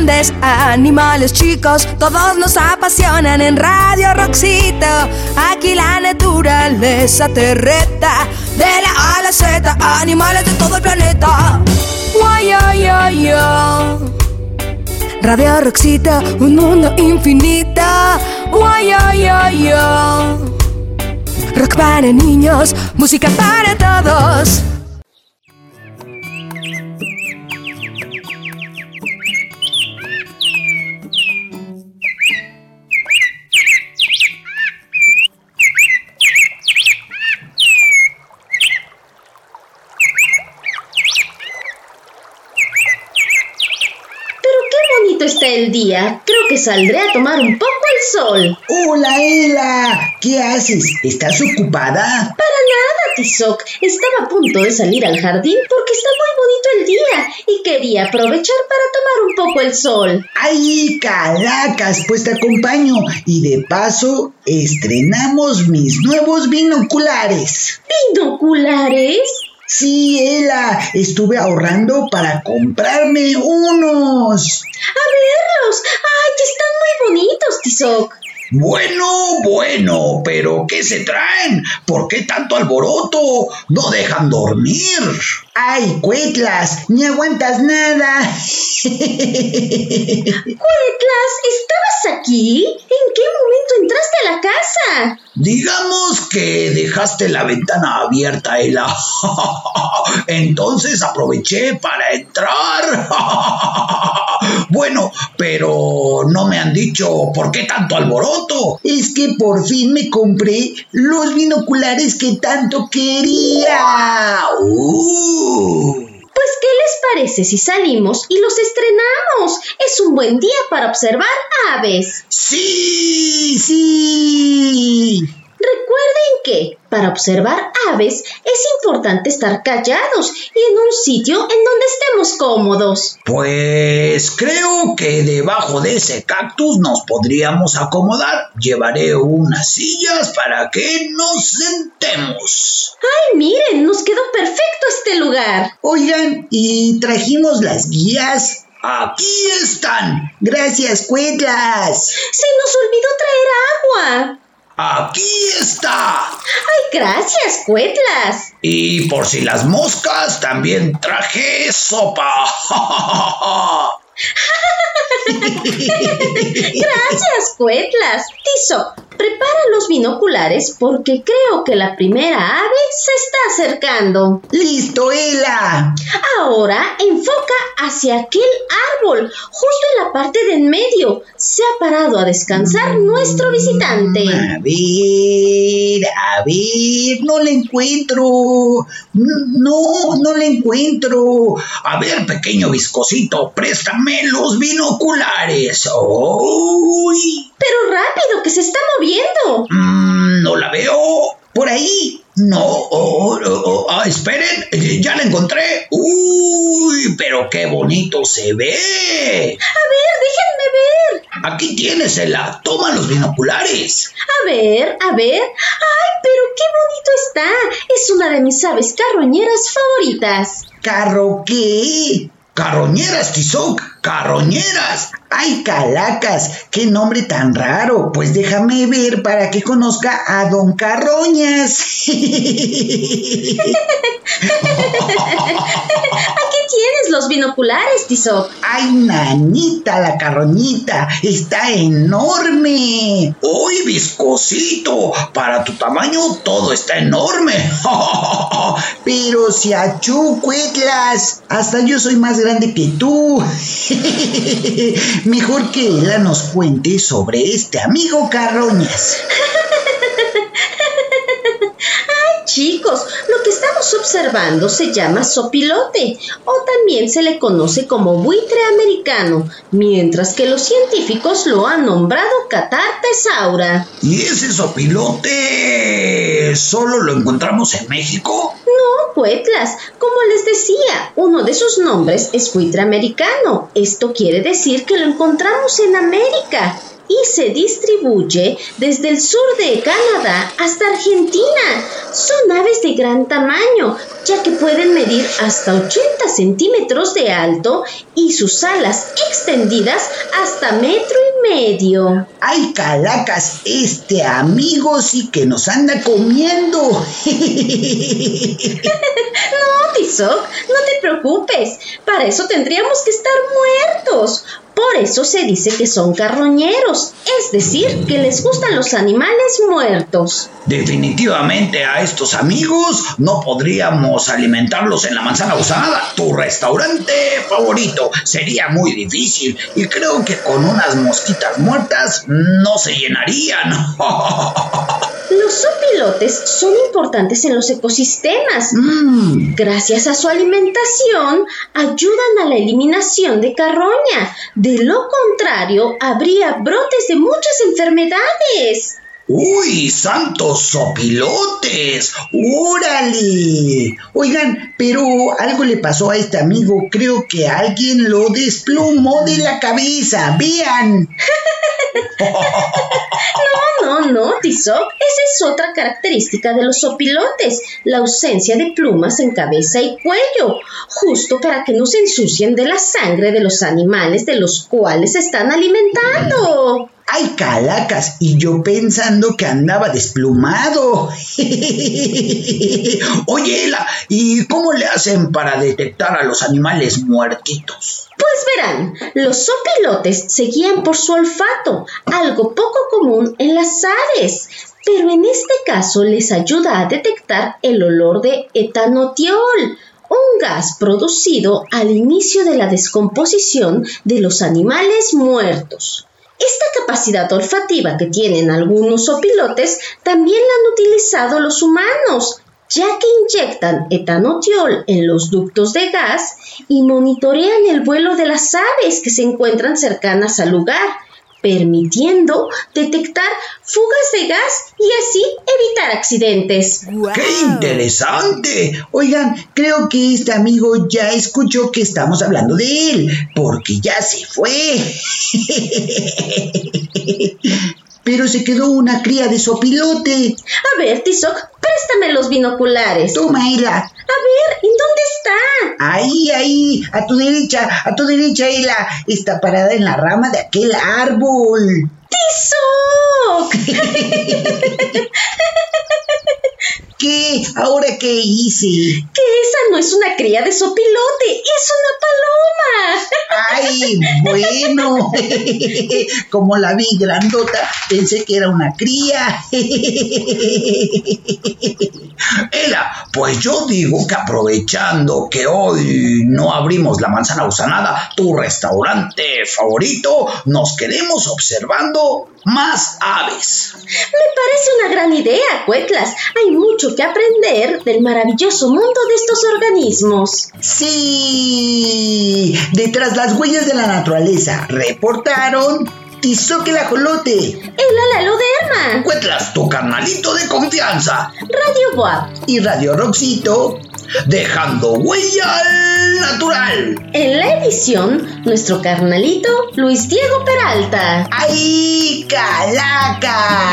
grandes, animales chicos, todos nos apasionan en Radio Roxito. Aquí la naturaleza te reta, de la A la Z, animales de todo el planeta. Radio Roxito, un mundo infinito. Rock para niños, música para todos. El día, creo que saldré a tomar un poco el sol. Hola, Ela. ¿Qué haces? ¿Estás ocupada? Para nada, Tizoc. Estaba a punto de salir al jardín porque está muy bonito el día y quería aprovechar para tomar un poco el sol. ¡Ay, calacas! Pues te acompaño. Y de paso, estrenamos mis nuevos binoculares. ¿Binoculares? Sí, Ela, estuve ahorrando para comprarme unos. A verlos. ¡Ay, están muy bonitos, Tizoc! Bueno, bueno, pero ¿qué se traen? ¿Por qué tanto alboroto? No dejan dormir. ¡Ay, Cuetlas! ¡Ni aguantas nada! Cuetlas, ¿estabas aquí? ¿En qué momento entraste a la casa? Digamos que dejaste la ventana abierta, Ela. Entonces aproveché para entrar. Bueno, pero no me han dicho por qué tanto alboroto. Es que por fin me compré los binoculares que tanto quería. Uh. Pues, ¿qué les parece si salimos y los estrenamos? Es un buen día para observar aves. Sí, sí. Recuerden que para observar aves es importante estar callados y en un sitio en donde estemos cómodos. Pues creo que debajo de ese cactus nos podríamos acomodar. Llevaré unas sillas para que nos sentemos. ¡Ay, miren! Nos quedó perfecto este lugar. Oigan, ¿y trajimos las guías? Aquí están. Gracias, Cuetlas. Se nos olvidó traer agua. Aquí está. Ay, gracias, Cuetlas. Y por si las moscas, también traje sopa. Gracias, Cuetlas. Tizo, prepara los binoculares porque creo que la primera ave se está acercando. ¡Listo, Ela! Ahora enfoca hacia aquel árbol, justo en la parte de en medio. Se ha parado a descansar nuestro visitante. A ver, a ver, no le encuentro. No, no le encuentro. A ver, pequeño viscosito, préstame los binoculares. ¡Uy! Pero rápido, que se está moviendo. Mm, no la veo. Por ahí. No, oh, oh, oh, ah, esperen, ya la encontré. Uy, pero qué bonito se ve. A ver, déjenme ver. Aquí tienes, Ela. Toma los binoculares. A ver, a ver. Ay, pero qué bonito está. Es una de mis aves carroñeras favoritas. ¿Carro qué? Carroñeras, Tizoc, carroñeras. ¡Ay, Calacas! ¡Qué nombre tan raro! Pues déjame ver para que conozca a Don Carroñas. Aquí tienes los binoculares, Tizoc. ¡Ay, nanita, la carroñita! ¡Está enorme! ¡Uy, viscosito! Para tu tamaño todo está enorme. Pero si achucuetlas, hasta yo soy más grande que tú. Mejor que ella nos cuente sobre este amigo Carroñas. Ay, chicos, estamos observando se llama sopilote o también se le conoce como buitre americano, mientras que los científicos lo han nombrado catartesaura. ¿Y ese sopilote solo lo encontramos en México? No, Puetlas, como les decía, uno de sus nombres es buitre americano. Esto quiere decir que lo encontramos en América. Y se distribuye desde el sur de Canadá hasta Argentina. Son aves de gran tamaño, ya que pueden medir hasta 80 centímetros de alto y sus alas extendidas hasta metro y medio. ¡Ay, calacas! Este amigo sí que nos anda comiendo. no, Tizoc, no te preocupes. Para eso tendríamos que estar muertos. Por eso se dice que son carroñeros, es decir, que les gustan los animales muertos. Definitivamente a estos amigos no podríamos alimentarlos en la manzana usada, tu restaurante favorito. Sería muy difícil y creo que con unas mosquitas muertas no se llenarían. Los sopilotes son importantes en los ecosistemas. Mm. Gracias a su alimentación, ayudan a la eliminación de carroña. De lo contrario, habría brotes de muchas enfermedades. ¡Uy, santos sopilotes! ¡Órale! Oigan, pero algo le pasó a este amigo. Creo que alguien lo desplumó de la cabeza. ¡Vean! no, Esa es otra característica de los sopilotes. La ausencia de plumas en cabeza y cuello. Justo para que no se ensucien de la sangre de los animales de los cuales se están alimentando. ¡Ay, calacas! Y yo pensando que andaba desplumado. Oye, Ela, ¿y cómo le hacen para detectar a los animales muertitos? Pues verán, los sopilotes se guían por su olfato, algo poco común en las aves, pero en este caso les ayuda a detectar el olor de etanotiol, un gas producido al inicio de la descomposición de los animales muertos. Esta capacidad olfativa que tienen algunos opilotes también la han utilizado los humanos, ya que inyectan etanotiol en los ductos de gas y monitorean el vuelo de las aves que se encuentran cercanas al lugar permitiendo detectar fugas de gas y así evitar accidentes. ¡Qué interesante! Oigan, creo que este amigo ya escuchó que estamos hablando de él, porque ya se fue. Pero se quedó una cría de sopilote. A ver, Tizoc, préstame los binoculares. Toma, Ela. A ver, ¿en dónde está? Ahí, ahí, a tu derecha, a tu derecha, Ela. Está parada en la rama de aquel árbol. ¡Tizoc! ¿Qué? ¿Ahora qué hice? Que esa no es una cría de sopilote, es una paloma. Ay, bueno. Como la vi grandota, pensé que era una cría. Ela, pues yo digo que aprovechando que hoy no abrimos la manzana usanada, tu restaurante favorito, nos quedemos observando más aves. Me parece una gran idea, Cuetlas. Hay mucho que aprender del maravilloso mundo de estos organismos. Sí, detrás las huellas de la naturaleza reportaron Tizoc el ajolote. El alaloderma. Cuetlas, tu carnalito de confianza. Radio Boab. Y Radio Roxito. Dejando huella al natural. En la edición, nuestro carnalito Luis Diego Peralta. ¡Ay, calacas!